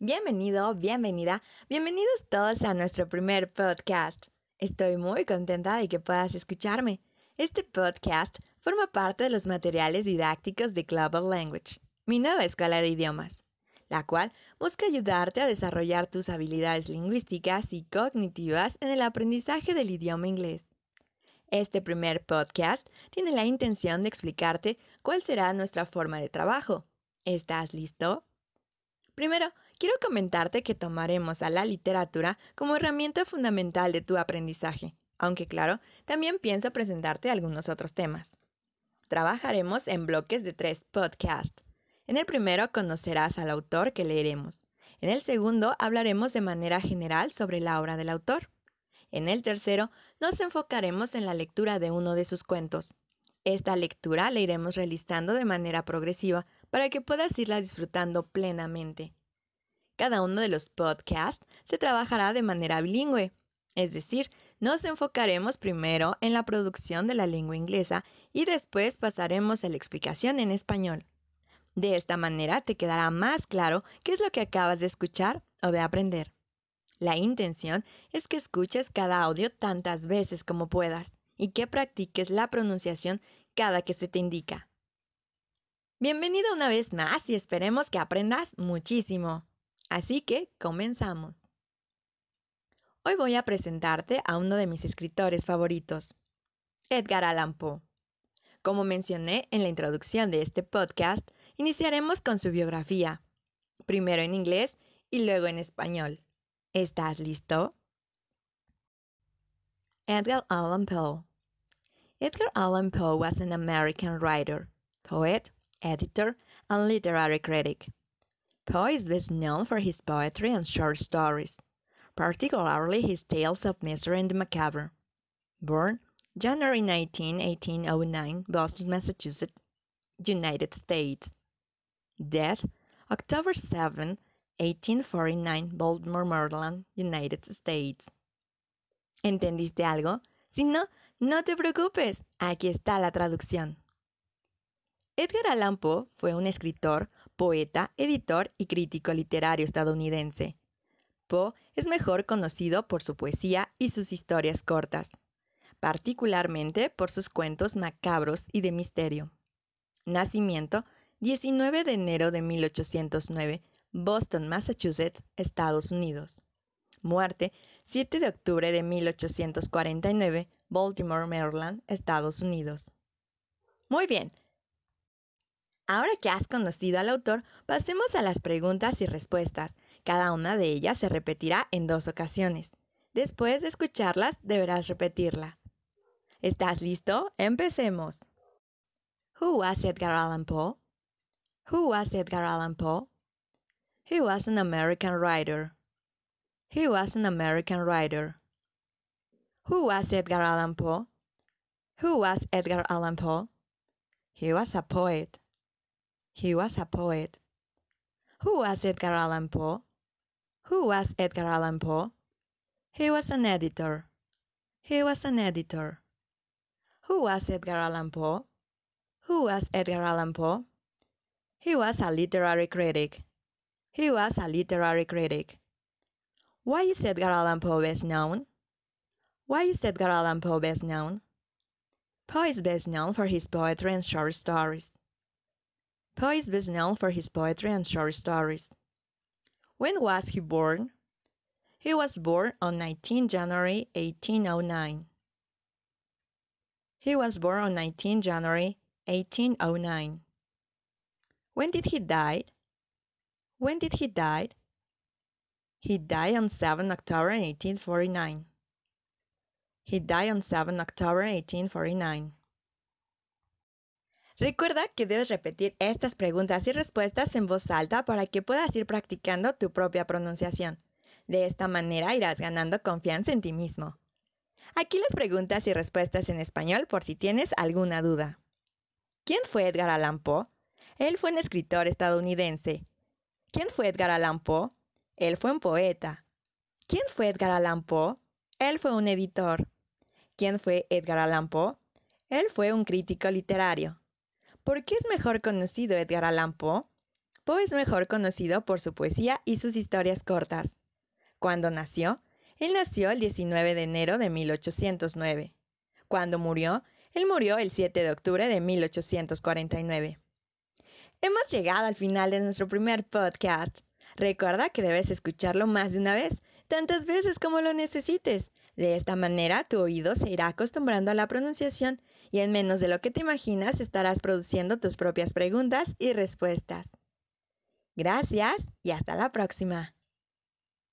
Bienvenido, bienvenida, bienvenidos todos a nuestro primer podcast. Estoy muy contenta de que puedas escucharme. Este podcast forma parte de los materiales didácticos de Global Language, mi nueva escuela de idiomas, la cual busca ayudarte a desarrollar tus habilidades lingüísticas y cognitivas en el aprendizaje del idioma inglés. Este primer podcast tiene la intención de explicarte cuál será nuestra forma de trabajo. ¿Estás listo? Primero, quiero comentarte que tomaremos a la literatura como herramienta fundamental de tu aprendizaje, aunque claro, también pienso presentarte algunos otros temas. Trabajaremos en bloques de tres podcasts. En el primero conocerás al autor que leeremos. En el segundo hablaremos de manera general sobre la obra del autor. En el tercero nos enfocaremos en la lectura de uno de sus cuentos. Esta lectura la iremos realizando de manera progresiva para que puedas irla disfrutando plenamente. Cada uno de los podcasts se trabajará de manera bilingüe, es decir, nos enfocaremos primero en la producción de la lengua inglesa y después pasaremos a la explicación en español. De esta manera te quedará más claro qué es lo que acabas de escuchar o de aprender. La intención es que escuches cada audio tantas veces como puedas y que practiques la pronunciación cada que se te indica. Bienvenido una vez más y esperemos que aprendas muchísimo. Así que comenzamos. Hoy voy a presentarte a uno de mis escritores favoritos, Edgar Allan Poe. Como mencioné en la introducción de este podcast, iniciaremos con su biografía, primero en inglés y luego en español. ¿Estás listo? Edgar Allan Poe Edgar Allan Poe was an American writer, poet, editor, and literary critic. Poe is best known for his poetry and short stories, particularly his tales of mystery and macabre. Born January 19, 1809, Boston, Massachusetts, United States. Death October 7, 1849, Baltimore, Maryland, United States. ¿Entendiste algo? Si no, no te preocupes, aquí está la traducción. Edgar Allan Poe fue un escritor, poeta, editor y crítico literario estadounidense. Poe es mejor conocido por su poesía y sus historias cortas, particularmente por sus cuentos macabros y de misterio. Nacimiento 19 de enero de 1809, Boston, Massachusetts, Estados Unidos. Muerte 7 de octubre de 1849, Baltimore, Maryland, Estados Unidos. Muy bien, Ahora que has conocido al autor, pasemos a las preguntas y respuestas. Cada una de ellas se repetirá en dos ocasiones. Después de escucharlas, deberás repetirla. ¿Estás listo? Empecemos. Who was Edgar Allan Poe? Who was Edgar Allan Poe? He was an American writer. He was an American writer. Who was Edgar Allan Poe? Who was Edgar Allan Poe? He was a poet. He was a poet. Who was Edgar Allan Poe? Who was Edgar Allan Poe? He was an editor. He was an editor. Who was Edgar Allan Poe? Who was Edgar Allan Poe? He was a literary critic. He was a literary critic. Why is Edgar Allan Poe best known? Why is Edgar Allan Poe best known? Poe is best known for his poetry and short stories. Poe is best known for his poetry and short stories. When was he born? He was born on 19 January 1809. He was born on 19 January 1809. When did he die? When did he die? He died on 7 October 1849. He died on 7 October 1849. Recuerda que debes repetir estas preguntas y respuestas en voz alta para que puedas ir practicando tu propia pronunciación. De esta manera irás ganando confianza en ti mismo. Aquí las preguntas y respuestas en español por si tienes alguna duda. ¿Quién fue Edgar Allan Poe? Él fue un escritor estadounidense. ¿Quién fue Edgar Allan Poe? Él fue un poeta. ¿Quién fue Edgar Allan Poe? Él fue un editor. ¿Quién fue Edgar Allan Poe? Él fue un crítico literario. ¿Por qué es mejor conocido Edgar Allan Poe? Poe es mejor conocido por su poesía y sus historias cortas. Cuando nació, él nació el 19 de enero de 1809. Cuando murió, él murió el 7 de octubre de 1849. Hemos llegado al final de nuestro primer podcast. Recuerda que debes escucharlo más de una vez, tantas veces como lo necesites. De esta manera tu oído se irá acostumbrando a la pronunciación y en menos de lo que te imaginas estarás produciendo tus propias preguntas y respuestas. Gracias y hasta la próxima.